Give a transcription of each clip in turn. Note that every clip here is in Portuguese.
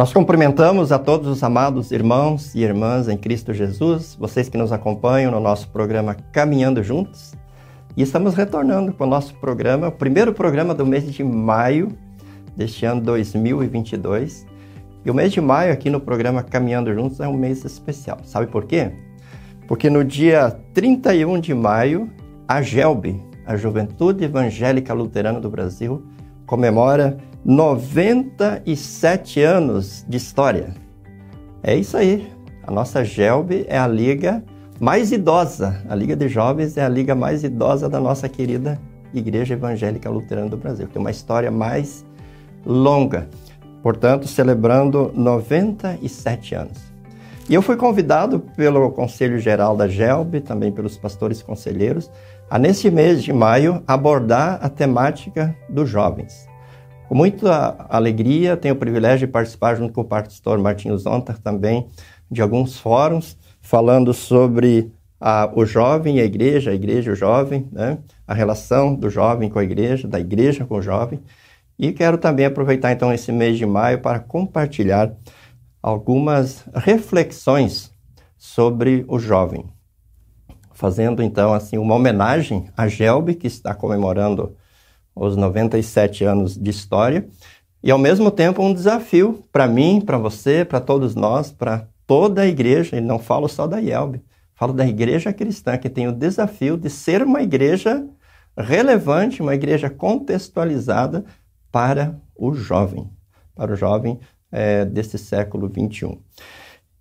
Nós cumprimentamos a todos os amados irmãos e irmãs em Cristo Jesus, vocês que nos acompanham no nosso programa Caminhando Juntos. E estamos retornando com o nosso programa, o primeiro programa do mês de maio deste ano 2022. E o mês de maio aqui no programa Caminhando Juntos é um mês especial. Sabe por quê? Porque no dia 31 de maio, a GELB, a Juventude Evangélica Luterana do Brasil, comemora 97 anos de história. É isso aí. A nossa GELB é a liga mais idosa. A Liga de Jovens é a liga mais idosa da nossa querida Igreja Evangélica Luterana do Brasil. Tem uma história mais longa. Portanto, celebrando 97 anos. E eu fui convidado pelo Conselho Geral da GELB, também pelos pastores conselheiros, a nesse mês de maio abordar a temática dos jovens. Com muita alegria, tenho o privilégio de participar junto com o pastor Martinho Zonta também de alguns fóruns falando sobre a, o jovem e a igreja, a igreja e o jovem, né? a relação do jovem com a igreja, da igreja com o jovem. E quero também aproveitar então esse mês de maio para compartilhar algumas reflexões sobre o jovem. Fazendo então assim uma homenagem a Gelbe, que está comemorando os 97 anos de história, e ao mesmo tempo um desafio para mim, para você, para todos nós, para toda a igreja, e não falo só da IELB, falo da igreja cristã, que tem o desafio de ser uma igreja relevante, uma igreja contextualizada para o jovem, para o jovem é, desse século 21.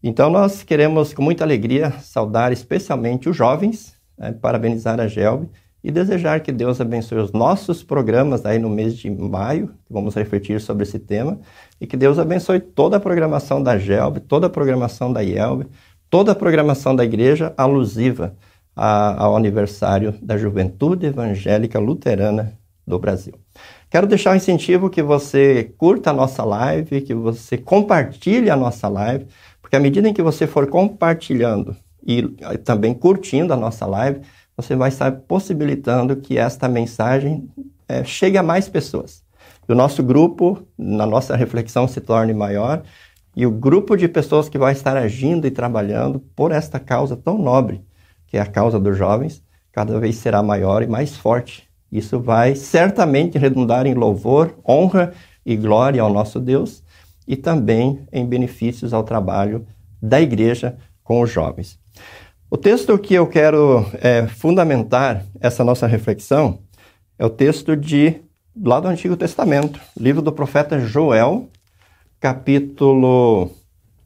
Então, nós queremos, com muita alegria, saudar especialmente os jovens, é, parabenizar a GELB e desejar que Deus abençoe os nossos programas aí no mês de maio, vamos refletir sobre esse tema, e que Deus abençoe toda a programação da GELB, toda a programação da IELB, toda a programação da igreja alusiva a, ao aniversário da Juventude Evangélica Luterana do Brasil. Quero deixar um incentivo que você curta a nossa live, que você compartilhe a nossa live, porque à medida em que você for compartilhando e também curtindo a nossa live, você vai estar possibilitando que esta mensagem é, chegue a mais pessoas. E o nosso grupo, na nossa reflexão, se torne maior e o grupo de pessoas que vai estar agindo e trabalhando por esta causa tão nobre, que é a causa dos jovens, cada vez será maior e mais forte. Isso vai certamente redundar em louvor, honra e glória ao nosso Deus e também em benefícios ao trabalho da igreja com os jovens. O texto que eu quero é, fundamentar essa nossa reflexão é o texto de lá do Antigo Testamento, livro do profeta Joel, capítulo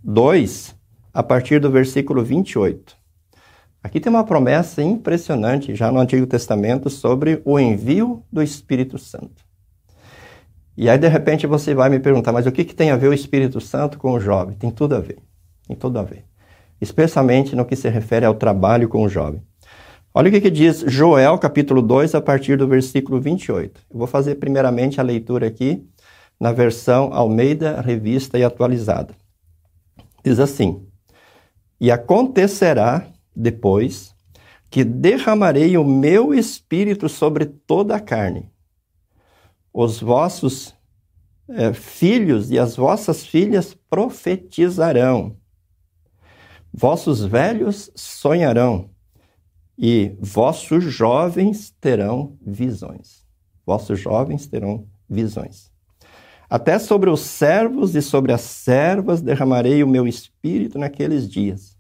2, a partir do versículo 28. Aqui tem uma promessa impressionante já no Antigo Testamento sobre o envio do Espírito Santo. E aí, de repente, você vai me perguntar, mas o que, que tem a ver o Espírito Santo com o jovem? Tem tudo a ver. Tem tudo a ver especialmente no que se refere ao trabalho com o jovem. Olha o que, que diz Joel, capítulo 2, a partir do versículo 28. Eu vou fazer primeiramente a leitura aqui na versão Almeida, revista e atualizada. Diz assim: E acontecerá depois que derramarei o meu espírito sobre toda a carne. Os vossos é, filhos e as vossas filhas profetizarão Vossos velhos sonharão e vossos jovens terão visões. Vossos jovens terão visões. Até sobre os servos e sobre as servas derramarei o meu espírito naqueles dias.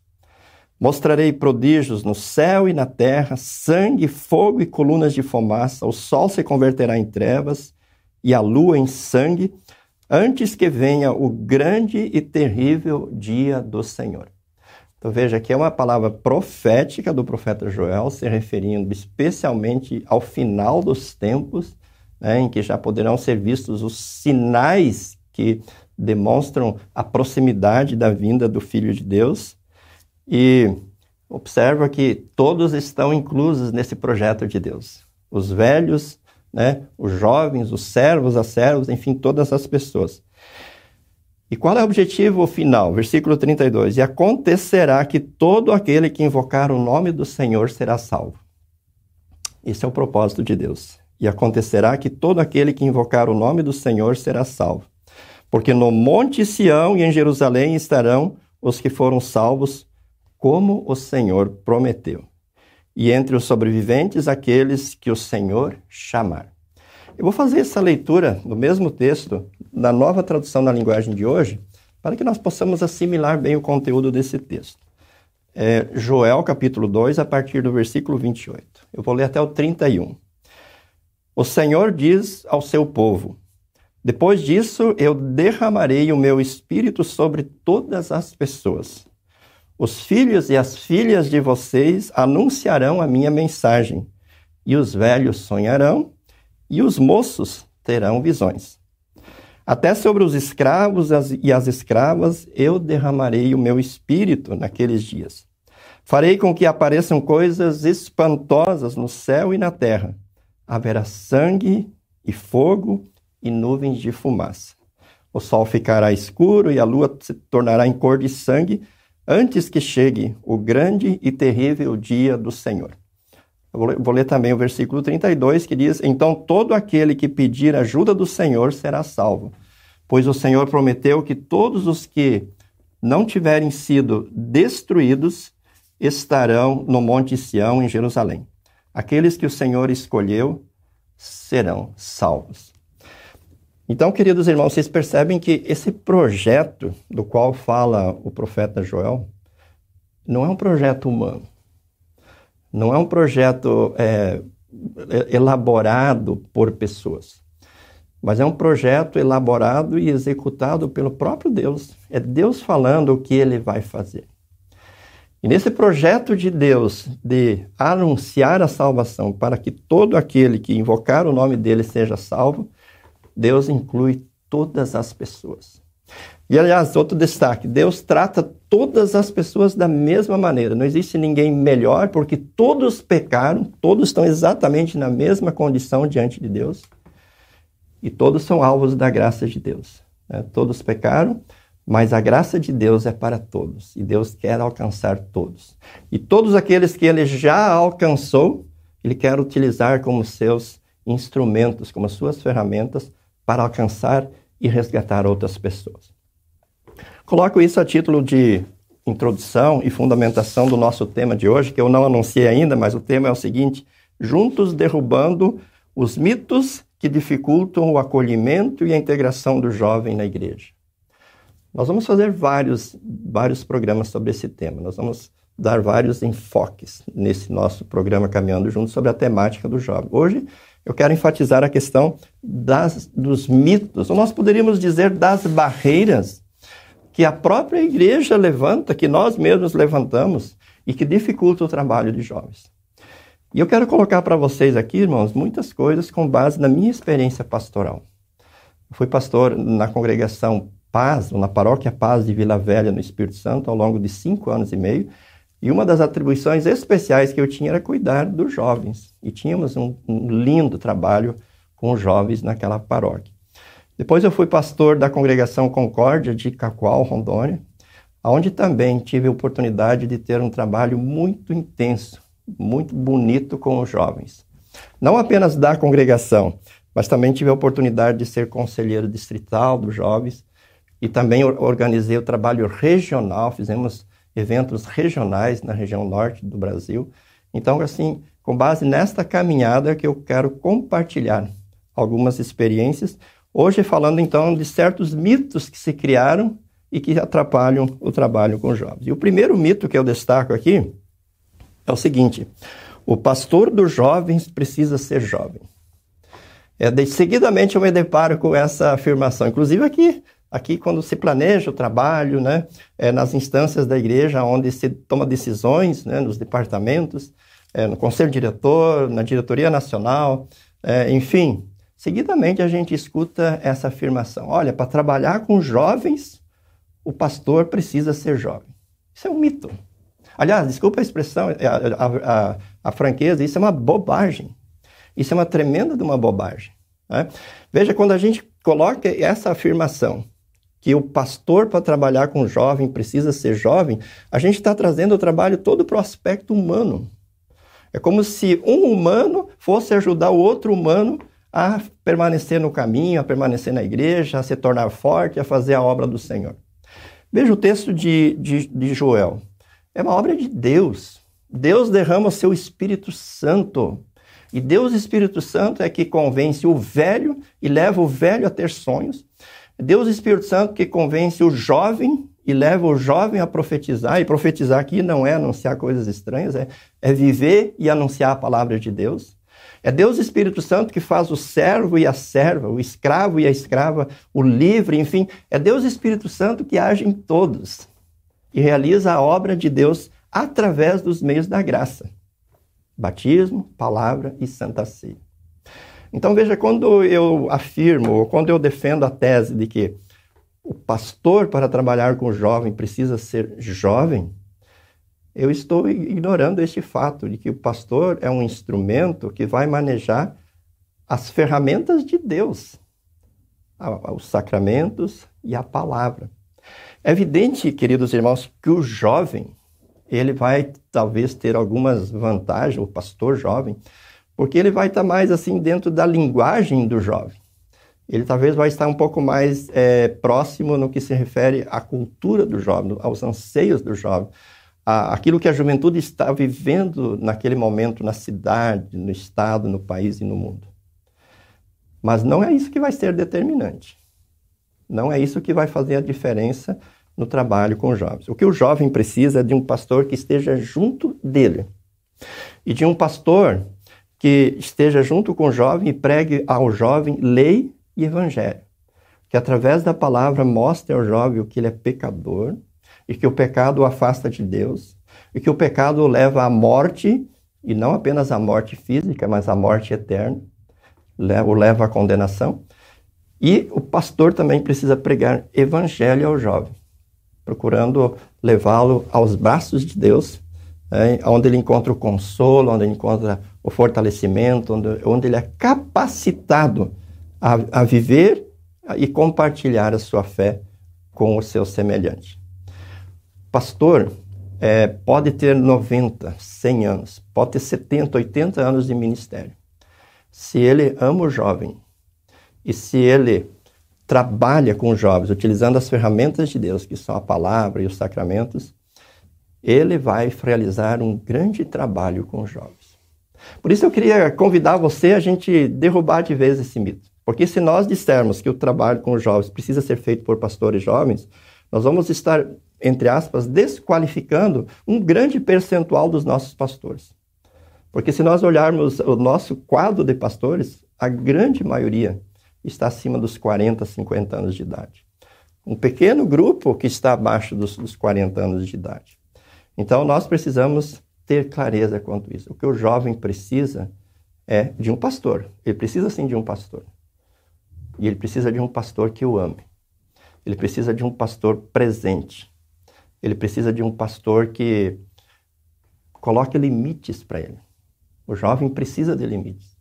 Mostrarei prodígios no céu e na terra, sangue, fogo e colunas de fumaça. O sol se converterá em trevas e a lua em sangue, antes que venha o grande e terrível dia do Senhor. Então veja que é uma palavra profética do profeta Joel, se referindo especialmente ao final dos tempos, né, em que já poderão ser vistos os sinais que demonstram a proximidade da vinda do Filho de Deus. E observa que todos estão inclusos nesse projeto de Deus. Os velhos, né, os jovens, os servos, as servas, enfim, todas as pessoas. E qual é o objetivo final? Versículo 32. E acontecerá que todo aquele que invocar o nome do Senhor será salvo. Esse é o propósito de Deus. E acontecerá que todo aquele que invocar o nome do Senhor será salvo. Porque no Monte Sião e em Jerusalém estarão os que foram salvos, como o Senhor prometeu. E entre os sobreviventes, aqueles que o Senhor chamar. Eu vou fazer essa leitura do mesmo texto, na nova tradução na linguagem de hoje, para que nós possamos assimilar bem o conteúdo desse texto. É Joel capítulo 2, a partir do versículo 28. Eu vou ler até o 31. O Senhor diz ao seu povo: Depois disso eu derramarei o meu espírito sobre todas as pessoas. Os filhos e as filhas de vocês anunciarão a minha mensagem, e os velhos sonharão e os moços terão visões. Até sobre os escravos e as escravas eu derramarei o meu espírito naqueles dias. Farei com que apareçam coisas espantosas no céu e na terra. Haverá sangue e fogo e nuvens de fumaça. O sol ficará escuro e a lua se tornará em cor de sangue antes que chegue o grande e terrível dia do Senhor. Vou ler também o versículo 32 que diz: Então todo aquele que pedir ajuda do Senhor será salvo, pois o Senhor prometeu que todos os que não tiverem sido destruídos estarão no Monte Sião, em Jerusalém. Aqueles que o Senhor escolheu serão salvos. Então, queridos irmãos, vocês percebem que esse projeto do qual fala o profeta Joel não é um projeto humano. Não é um projeto é, elaborado por pessoas, mas é um projeto elaborado e executado pelo próprio Deus. É Deus falando o que ele vai fazer. E nesse projeto de Deus de anunciar a salvação para que todo aquele que invocar o nome dele seja salvo, Deus inclui todas as pessoas. E aliás, outro destaque: Deus trata todas as pessoas da mesma maneira. Não existe ninguém melhor, porque todos pecaram, todos estão exatamente na mesma condição diante de Deus. E todos são alvos da graça de Deus. Né? Todos pecaram, mas a graça de Deus é para todos. E Deus quer alcançar todos. E todos aqueles que ele já alcançou, ele quer utilizar como seus instrumentos, como suas ferramentas para alcançar e resgatar outras pessoas. Coloco isso a título de introdução e fundamentação do nosso tema de hoje, que eu não anunciei ainda, mas o tema é o seguinte: juntos derrubando os mitos que dificultam o acolhimento e a integração do jovem na igreja. Nós vamos fazer vários, vários programas sobre esse tema. Nós vamos dar vários enfoques nesse nosso programa Caminhando Juntos sobre a temática do jovem. Hoje eu quero enfatizar a questão das, dos mitos, ou nós poderíamos dizer das barreiras que a própria igreja levanta, que nós mesmos levantamos e que dificulta o trabalho de jovens. E eu quero colocar para vocês aqui, irmãos, muitas coisas com base na minha experiência pastoral. Eu fui pastor na congregação Paz, na paróquia Paz de Vila Velha, no Espírito Santo, ao longo de cinco anos e meio. E uma das atribuições especiais que eu tinha era cuidar dos jovens. E tínhamos um, um lindo trabalho com os jovens naquela paróquia. Depois eu fui pastor da congregação Concórdia de Cacoal, Rondônia, onde também tive a oportunidade de ter um trabalho muito intenso, muito bonito com os jovens. Não apenas da congregação, mas também tive a oportunidade de ser conselheiro distrital dos jovens e também organizei o trabalho regional, fizemos eventos regionais na região norte do Brasil. Então, assim, com base nesta caminhada que eu quero compartilhar algumas experiências Hoje falando então de certos mitos que se criaram e que atrapalham o trabalho com jovens. E o primeiro mito que eu destaco aqui é o seguinte: o pastor dos jovens precisa ser jovem. É, de, seguidamente eu me deparo com essa afirmação, inclusive aqui, aqui quando se planeja o trabalho, né, é, nas instâncias da igreja, onde se toma decisões, né, nos departamentos, é, no conselho diretor, na diretoria nacional, é, enfim, Seguidamente a gente escuta essa afirmação: olha, para trabalhar com jovens, o pastor precisa ser jovem. Isso é um mito. Aliás, desculpa a expressão, a, a, a, a franqueza, isso é uma bobagem. Isso é uma tremenda de uma bobagem. Né? Veja, quando a gente coloca essa afirmação, que o pastor para trabalhar com jovem precisa ser jovem, a gente está trazendo o trabalho todo para o aspecto humano. É como se um humano fosse ajudar o outro humano a permanecer no caminho, a permanecer na igreja, a se tornar forte, a fazer a obra do Senhor. Veja o texto de, de, de Joel. É uma obra de Deus. Deus derrama o seu Espírito Santo. E Deus Espírito Santo é que convence o velho e leva o velho a ter sonhos. Deus Espírito Santo que convence o jovem e leva o jovem a profetizar. E profetizar aqui não é anunciar coisas estranhas, é, é viver e anunciar a palavra de Deus. É Deus Espírito Santo que faz o servo e a serva, o escravo e a escrava, o livre, enfim. É Deus Espírito Santo que age em todos e realiza a obra de Deus através dos meios da graça: batismo, palavra e santa ceia. Então veja, quando eu afirmo, ou quando eu defendo a tese de que o pastor para trabalhar com o jovem precisa ser jovem, eu estou ignorando este fato de que o pastor é um instrumento que vai manejar as ferramentas de Deus, os sacramentos e a palavra. É evidente, queridos irmãos, que o jovem, ele vai talvez ter algumas vantagens, o pastor jovem, porque ele vai estar mais assim dentro da linguagem do jovem. Ele talvez vai estar um pouco mais é, próximo no que se refere à cultura do jovem, aos anseios do jovem a, aquilo que a juventude está vivendo naquele momento na cidade, no estado, no país e no mundo. Mas não é isso que vai ser determinante. Não é isso que vai fazer a diferença no trabalho com jovens. O que o jovem precisa é de um pastor que esteja junto dele. E de um pastor que esteja junto com o jovem e pregue ao jovem lei e evangelho. Que através da palavra mostre ao jovem o que ele é pecador, e que o pecado o afasta de Deus, e que o pecado o leva à morte, e não apenas à morte física, mas à morte eterna, o leva à condenação. E o pastor também precisa pregar evangelho ao jovem, procurando levá-lo aos braços de Deus, é, onde ele encontra o consolo, onde ele encontra o fortalecimento, onde, onde ele é capacitado a, a viver e compartilhar a sua fé com o seu semelhante. Pastor é, pode ter 90, 100 anos, pode ter 70, 80 anos de ministério. Se ele ama o jovem e se ele trabalha com os jovens, utilizando as ferramentas de Deus, que são a palavra e os sacramentos, ele vai realizar um grande trabalho com os jovens. Por isso eu queria convidar você a gente derrubar de vez esse mito. Porque se nós dissermos que o trabalho com os jovens precisa ser feito por pastores jovens, nós vamos estar entre aspas, desqualificando um grande percentual dos nossos pastores. Porque se nós olharmos o nosso quadro de pastores, a grande maioria está acima dos 40, 50 anos de idade. Um pequeno grupo que está abaixo dos, dos 40 anos de idade. Então nós precisamos ter clareza quanto isso. O que o jovem precisa é de um pastor. Ele precisa sim de um pastor. E ele precisa de um pastor que o ame. Ele precisa de um pastor presente ele precisa de um pastor que coloque limites para ele. O jovem precisa de limites.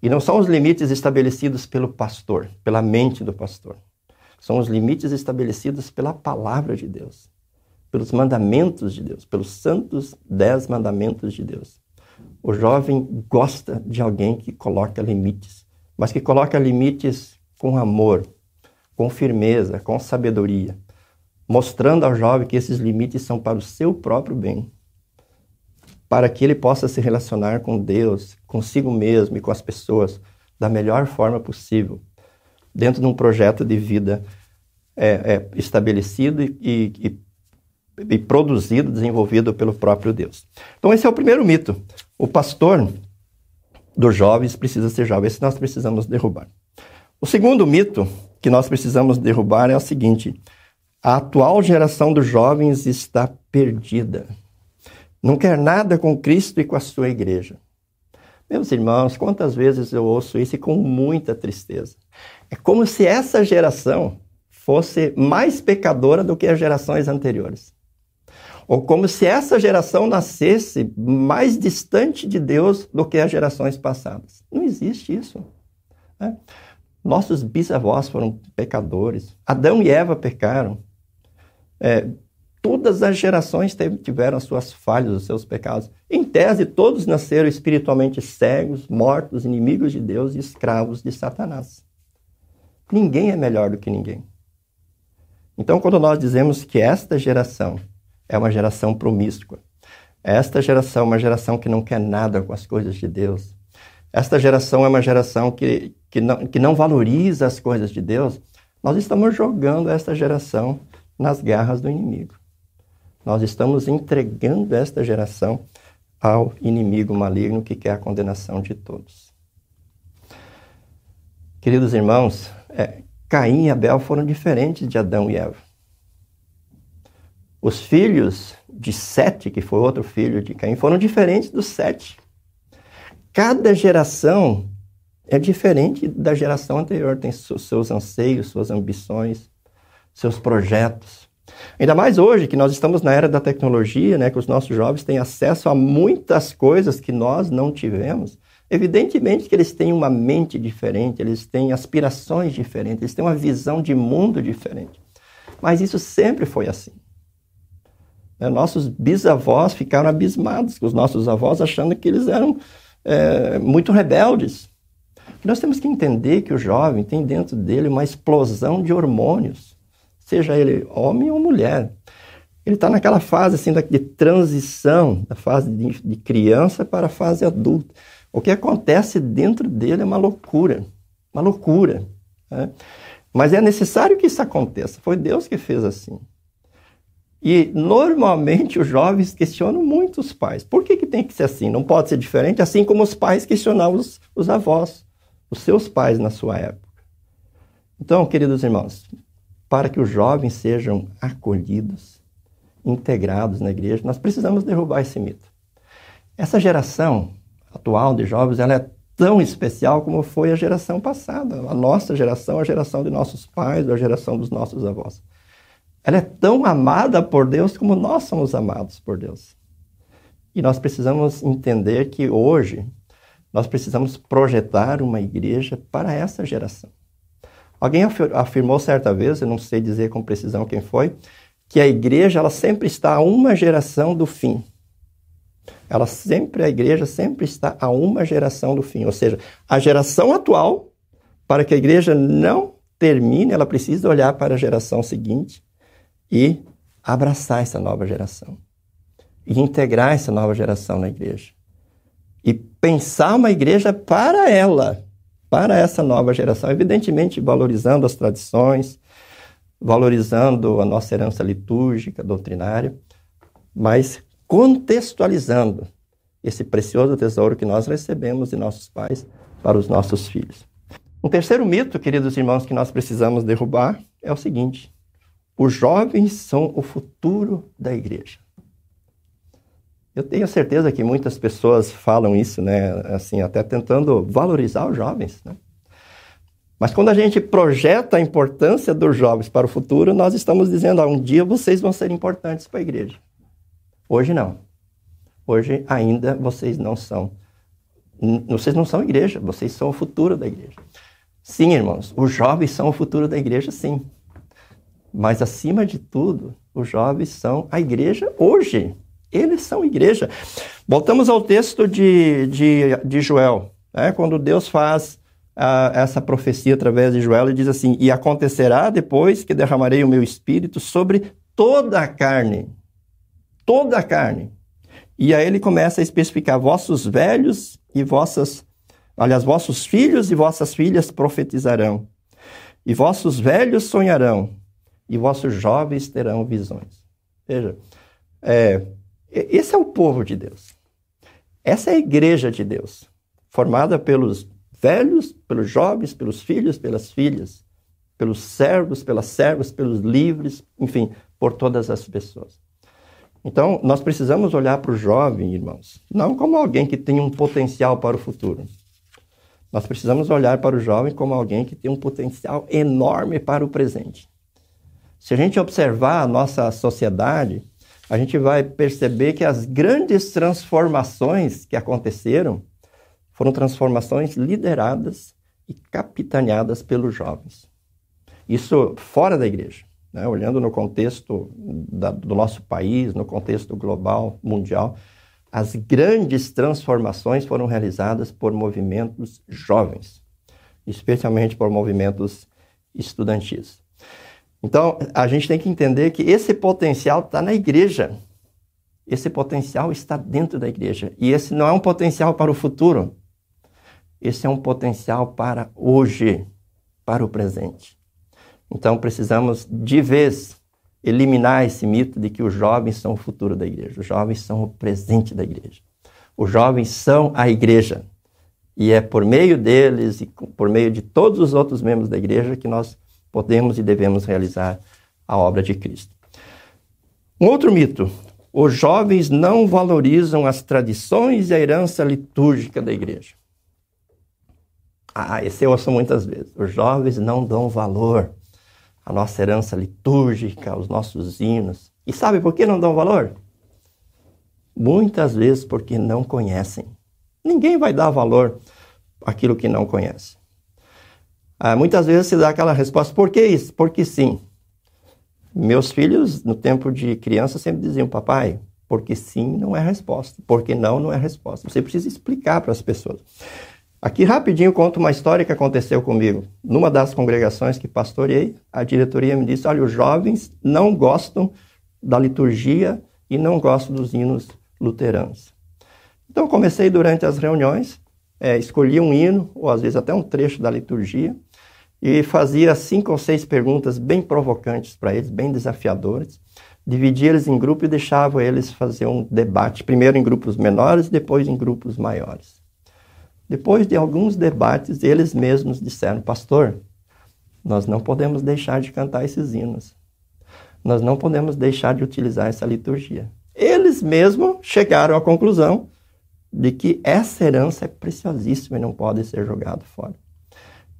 E não são os limites estabelecidos pelo pastor, pela mente do pastor. São os limites estabelecidos pela palavra de Deus, pelos mandamentos de Deus, pelos santos dez mandamentos de Deus. O jovem gosta de alguém que coloca limites, mas que coloca limites com amor, com firmeza, com sabedoria mostrando ao jovem que esses limites são para o seu próprio bem, para que ele possa se relacionar com Deus, consigo mesmo e com as pessoas da melhor forma possível, dentro de um projeto de vida é, é, estabelecido e, e, e produzido, desenvolvido pelo próprio Deus. Então, esse é o primeiro mito. O pastor dos jovens precisa ser jovem. Esse nós precisamos derrubar. O segundo mito que nós precisamos derrubar é o seguinte: a atual geração dos jovens está perdida. Não quer nada com Cristo e com a sua igreja. Meus irmãos, quantas vezes eu ouço isso e com muita tristeza. É como se essa geração fosse mais pecadora do que as gerações anteriores. Ou como se essa geração nascesse mais distante de Deus do que as gerações passadas. Não existe isso. Né? Nossos bisavós foram pecadores. Adão e Eva pecaram. É, Todas as gerações tiveram as suas falhas, os seus pecados. Em tese, todos nasceram espiritualmente cegos, mortos, inimigos de Deus e escravos de Satanás. Ninguém é melhor do que ninguém. Então, quando nós dizemos que esta geração é uma geração promíscua, esta geração é uma geração que não quer nada com as coisas de Deus, esta geração é uma geração que, que, não, que não valoriza as coisas de Deus, nós estamos jogando esta geração nas garras do inimigo. Nós estamos entregando esta geração ao inimigo maligno que quer a condenação de todos. Queridos irmãos, é, Caim e Abel foram diferentes de Adão e Eva. Os filhos de Sete, que foi outro filho de Caim, foram diferentes dos sete. Cada geração é diferente da geração anterior, tem seus anseios, suas ambições, seus projetos. Ainda mais hoje, que nós estamos na era da tecnologia, né, que os nossos jovens têm acesso a muitas coisas que nós não tivemos. Evidentemente que eles têm uma mente diferente, eles têm aspirações diferentes, eles têm uma visão de mundo diferente. Mas isso sempre foi assim. Né, nossos bisavós ficaram abismados com os nossos avós, achando que eles eram é, muito rebeldes. Nós temos que entender que o jovem tem dentro dele uma explosão de hormônios seja ele homem ou mulher. Ele está naquela fase assim de transição, da fase de, criança para a fase adulta. O que acontece dentro dele é uma loucura, uma loucura. Né? Mas é necessário que isso aconteça. Foi Deus que fez assim. E normalmente os jovens questionam muito os pais. Por que, que tem que ser assim? Não pode ser diferente, assim como os pais questionavam os, os avós, os seus pais na sua época. Então, queridos irmãos, para que os jovens sejam acolhidos, integrados na igreja, nós precisamos derrubar esse mito. Essa geração atual de jovens, ela é tão especial como foi a geração passada, a nossa geração, a geração de nossos pais, a geração dos nossos avós. Ela é tão amada por Deus como nós somos amados por Deus. E nós precisamos entender que hoje nós precisamos projetar uma igreja para essa geração. Alguém afirmou certa vez, eu não sei dizer com precisão quem foi, que a igreja ela sempre está a uma geração do fim. Ela sempre, a igreja sempre está a uma geração do fim. Ou seja, a geração atual, para que a igreja não termine, ela precisa olhar para a geração seguinte e abraçar essa nova geração. E integrar essa nova geração na igreja. E pensar uma igreja para ela, para essa nova geração, evidentemente valorizando as tradições, valorizando a nossa herança litúrgica, doutrinária, mas contextualizando esse precioso tesouro que nós recebemos de nossos pais para os nossos filhos. Um terceiro mito, queridos irmãos, que nós precisamos derrubar é o seguinte: os jovens são o futuro da igreja. Eu tenho certeza que muitas pessoas falam isso, né? Assim, até tentando valorizar os jovens, né? Mas quando a gente projeta a importância dos jovens para o futuro, nós estamos dizendo, ah, um dia vocês vão ser importantes para a igreja. Hoje não. Hoje ainda vocês não são. Vocês não são igreja, vocês são o futuro da igreja. Sim, irmãos, os jovens são o futuro da igreja, sim. Mas acima de tudo, os jovens são a igreja hoje. Eles são igreja. Voltamos ao texto de, de, de Joel, né? quando Deus faz uh, essa profecia através de Joel e diz assim: E acontecerá depois que derramarei o meu espírito sobre toda a carne. Toda a carne. E aí ele começa a especificar: vossos velhos e vossas, aliás, vossos filhos e vossas filhas profetizarão, e vossos velhos sonharão, e vossos jovens terão visões. Veja, é, esse é o povo de Deus. Essa é a igreja de Deus, formada pelos velhos, pelos jovens, pelos filhos, pelas filhas, pelos servos, pelas servas, pelos livres, enfim, por todas as pessoas. Então, nós precisamos olhar para o jovem, irmãos, não como alguém que tem um potencial para o futuro. Nós precisamos olhar para o jovem como alguém que tem um potencial enorme para o presente. Se a gente observar a nossa sociedade, a gente vai perceber que as grandes transformações que aconteceram foram transformações lideradas e capitaneadas pelos jovens. Isso fora da igreja. né, olhando no contexto da, do nosso país, no contexto global, mundial, as grandes transformações foram realizadas por movimentos jovens, especialmente por movimentos estudantis. Então, a gente tem que entender que esse potencial está na igreja. Esse potencial está dentro da igreja. E esse não é um potencial para o futuro. Esse é um potencial para hoje, para o presente. Então, precisamos, de vez, eliminar esse mito de que os jovens são o futuro da igreja. Os jovens são o presente da igreja. Os jovens são a igreja. E é por meio deles e por meio de todos os outros membros da igreja que nós podemos e devemos realizar a obra de Cristo. Um outro mito: os jovens não valorizam as tradições e a herança litúrgica da igreja. Ah, esse eu ouço muitas vezes. Os jovens não dão valor à nossa herança litúrgica, aos nossos hinos. E sabe por que não dão valor? Muitas vezes porque não conhecem. Ninguém vai dar valor àquilo que não conhece. Ah, muitas vezes se dá aquela resposta, por que isso? Porque sim. Meus filhos, no tempo de criança, sempre diziam, papai, porque sim não é resposta, porque não não é resposta. Você precisa explicar para as pessoas. Aqui rapidinho conto uma história que aconteceu comigo. Numa das congregações que pastoreei, a diretoria me disse: olha, os jovens não gostam da liturgia e não gostam dos hinos luteranos. Então comecei durante as reuniões é, escolhia um hino, ou às vezes até um trecho da liturgia, e fazia cinco ou seis perguntas bem provocantes para eles, bem desafiadoras. Dividia eles em grupo e deixava eles fazer um debate, primeiro em grupos menores, depois em grupos maiores. Depois de alguns debates, eles mesmos disseram: Pastor, nós não podemos deixar de cantar esses hinos. Nós não podemos deixar de utilizar essa liturgia. Eles mesmos chegaram à conclusão de que essa herança é preciosíssima e não pode ser jogada fora.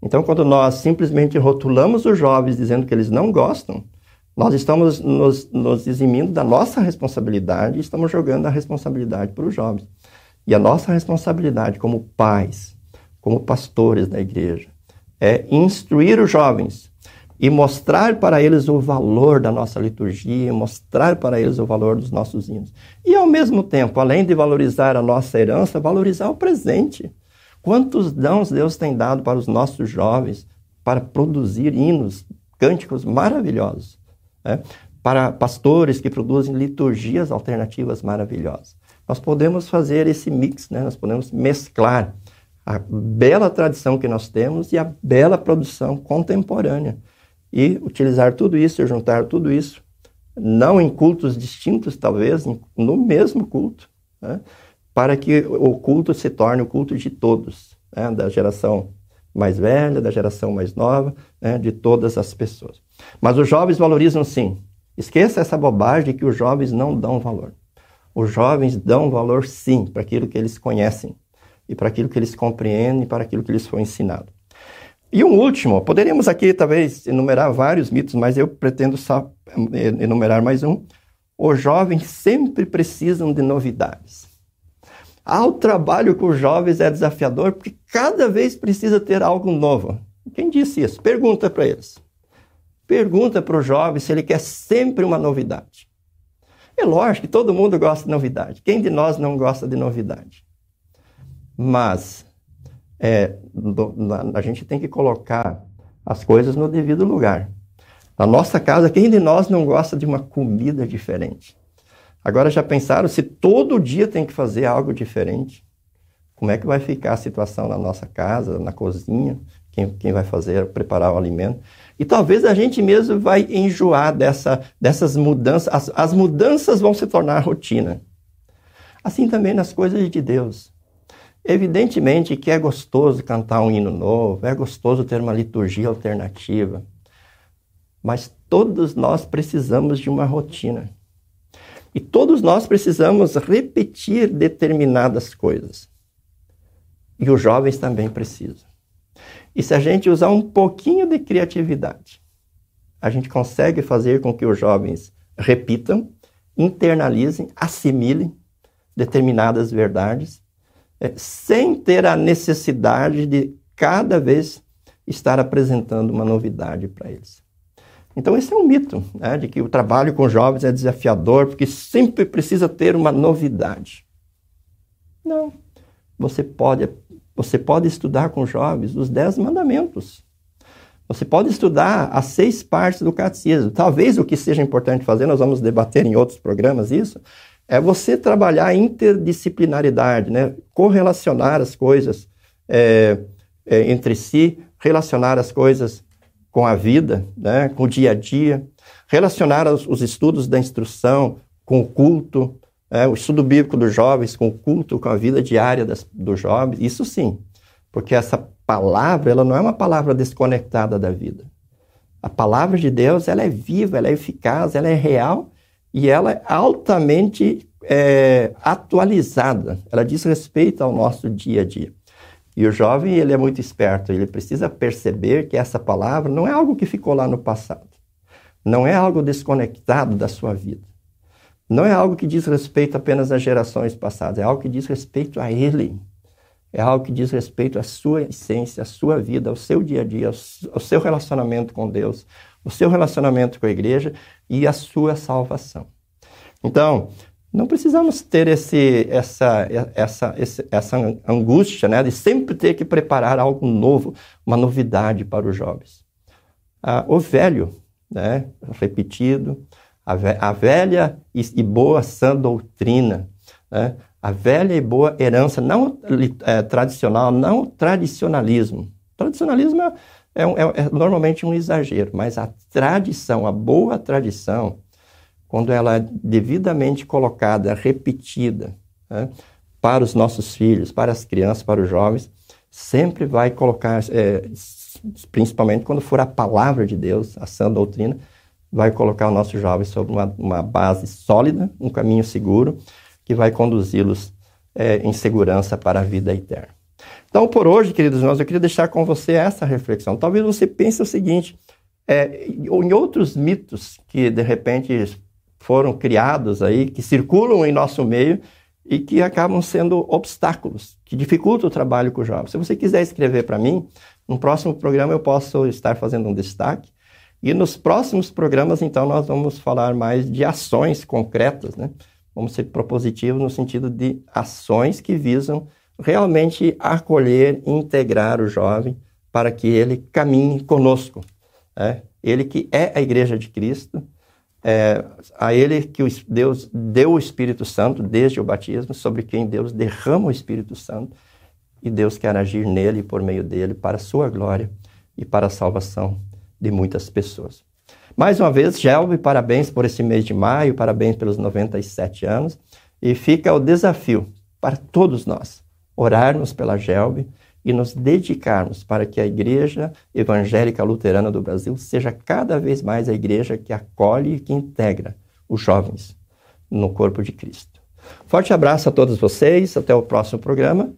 Então, quando nós simplesmente rotulamos os jovens dizendo que eles não gostam, nós estamos nos, nos eximindo da nossa responsabilidade e estamos jogando a responsabilidade para os jovens. E a nossa responsabilidade como pais, como pastores da igreja, é instruir os jovens e mostrar para eles o valor da nossa liturgia, mostrar para eles o valor dos nossos hinos. E ao mesmo tempo, além de valorizar a nossa herança, valorizar o presente. Quantos dons Deus tem dado para os nossos jovens para produzir hinos, cânticos maravilhosos, né? para pastores que produzem liturgias alternativas maravilhosas. Nós podemos fazer esse mix, né? nós podemos mesclar a bela tradição que nós temos e a bela produção contemporânea e utilizar tudo isso juntar tudo isso, não em cultos distintos, talvez, no mesmo culto, né? Para que o culto se torne o culto de todos, né? da geração mais velha, da geração mais nova, né? de todas as pessoas. Mas os jovens valorizam sim. Esqueça essa bobagem de que os jovens não dão valor. Os jovens dão valor sim para aquilo que eles conhecem e para aquilo que eles compreendem para aquilo que lhes foi ensinado. E um último, poderíamos aqui talvez enumerar vários mitos, mas eu pretendo só eh, enumerar mais um. Os jovens sempre precisam de novidades. Ah, o trabalho com os jovens é desafiador porque cada vez precisa ter algo novo. Quem disse isso? Pergunta para eles. Pergunta para o jovem se ele quer sempre uma novidade. É lógico que todo mundo gosta de novidade. Quem de nós não gosta de novidade? Mas é, a gente tem que colocar as coisas no devido lugar. Na nossa casa, quem de nós não gosta de uma comida diferente? Agora já pensaram se todo dia tem que fazer algo diferente? Como é que vai ficar a situação na nossa casa, na cozinha? Quem, quem vai fazer, preparar o alimento? E talvez a gente mesmo vai enjoar dessa, dessas mudanças. As, as mudanças vão se tornar rotina. Assim também nas coisas de Deus. Evidentemente que é gostoso cantar um hino novo, é gostoso ter uma liturgia alternativa, mas todos nós precisamos de uma rotina. E todos nós precisamos repetir determinadas coisas. E os jovens também precisam. E se a gente usar um pouquinho de criatividade, a gente consegue fazer com que os jovens repitam, internalizem, assimilem determinadas verdades é, sem ter a necessidade de cada vez estar apresentando uma novidade para eles. Então, esse é um mito, né, de que o trabalho com jovens é desafiador, porque sempre precisa ter uma novidade. Não. Você pode, você pode estudar com jovens os Dez Mandamentos. Você pode estudar as seis partes do catecismo. Talvez o que seja importante fazer, nós vamos debater em outros programas isso, é você trabalhar a interdisciplinaridade, né? correlacionar as coisas é, é, entre si, relacionar as coisas com a vida, né? com o dia a dia, relacionar os, os estudos da instrução com o culto, é, o estudo bíblico dos jovens com o culto, com a vida diária das, dos jovens, isso sim, porque essa palavra, ela não é uma palavra desconectada da vida. A palavra de Deus, ela é viva, ela é eficaz, ela é real e ela é altamente é, atualizada. Ela diz respeito ao nosso dia a dia. E o jovem, ele é muito esperto, ele precisa perceber que essa palavra não é algo que ficou lá no passado. Não é algo desconectado da sua vida. Não é algo que diz respeito apenas às gerações passadas, é algo que diz respeito a ele. É algo que diz respeito à sua essência, à sua vida, ao seu dia a dia, ao seu relacionamento com Deus, o seu relacionamento com a igreja e a sua salvação. Então, não precisamos ter esse, essa, essa, essa angústia né, de sempre ter que preparar algo novo, uma novidade para os jovens. Ah, o velho, né, repetido, a, velha e, boa sã doutrina, né, a velha e boa herança, não é, tradicional, não tradicionalismo. Tradicionalismo é, é, é, é normalmente um exagero, mas a tradição, a boa tradição, quando ela é devidamente colocada, repetida, né, para os nossos filhos, para as crianças, para os jovens, sempre vai colocar, é, principalmente quando for a palavra de Deus, a sã doutrina, vai colocar os nossos jovens sobre uma, uma base sólida, um caminho seguro, que vai conduzi-los é, em segurança para a vida eterna. Então, por hoje, queridos irmãos, eu queria deixar com você essa reflexão. Talvez você pense o seguinte: é, em outros mitos que de repente foram criados aí, que circulam em nosso meio e que acabam sendo obstáculos, que dificultam o trabalho com o jovem. Se você quiser escrever para mim, no próximo programa eu posso estar fazendo um destaque. E nos próximos programas, então, nós vamos falar mais de ações concretas, né? Vamos ser propositivos no sentido de ações que visam realmente acolher integrar o jovem para que ele caminhe conosco. Né? Ele que é a igreja de Cristo, é, a ele que Deus deu o Espírito Santo desde o batismo, sobre quem Deus derrama o Espírito Santo, e Deus quer agir nele e por meio dele para a sua glória e para a salvação de muitas pessoas. Mais uma vez, Gelbe, parabéns por esse mês de maio, parabéns pelos 97 anos, e fica o desafio para todos nós orarmos pela Gelbe e nos dedicarmos para que a Igreja Evangélica Luterana do Brasil seja cada vez mais a igreja que acolhe e que integra os jovens no corpo de Cristo. Forte abraço a todos vocês, até o próximo programa.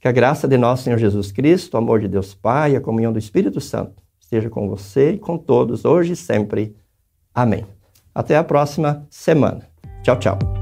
Que a graça de nosso Senhor Jesus Cristo, o amor de Deus Pai a comunhão do Espírito Santo esteja com você e com todos, hoje e sempre. Amém. Até a próxima semana. Tchau, tchau.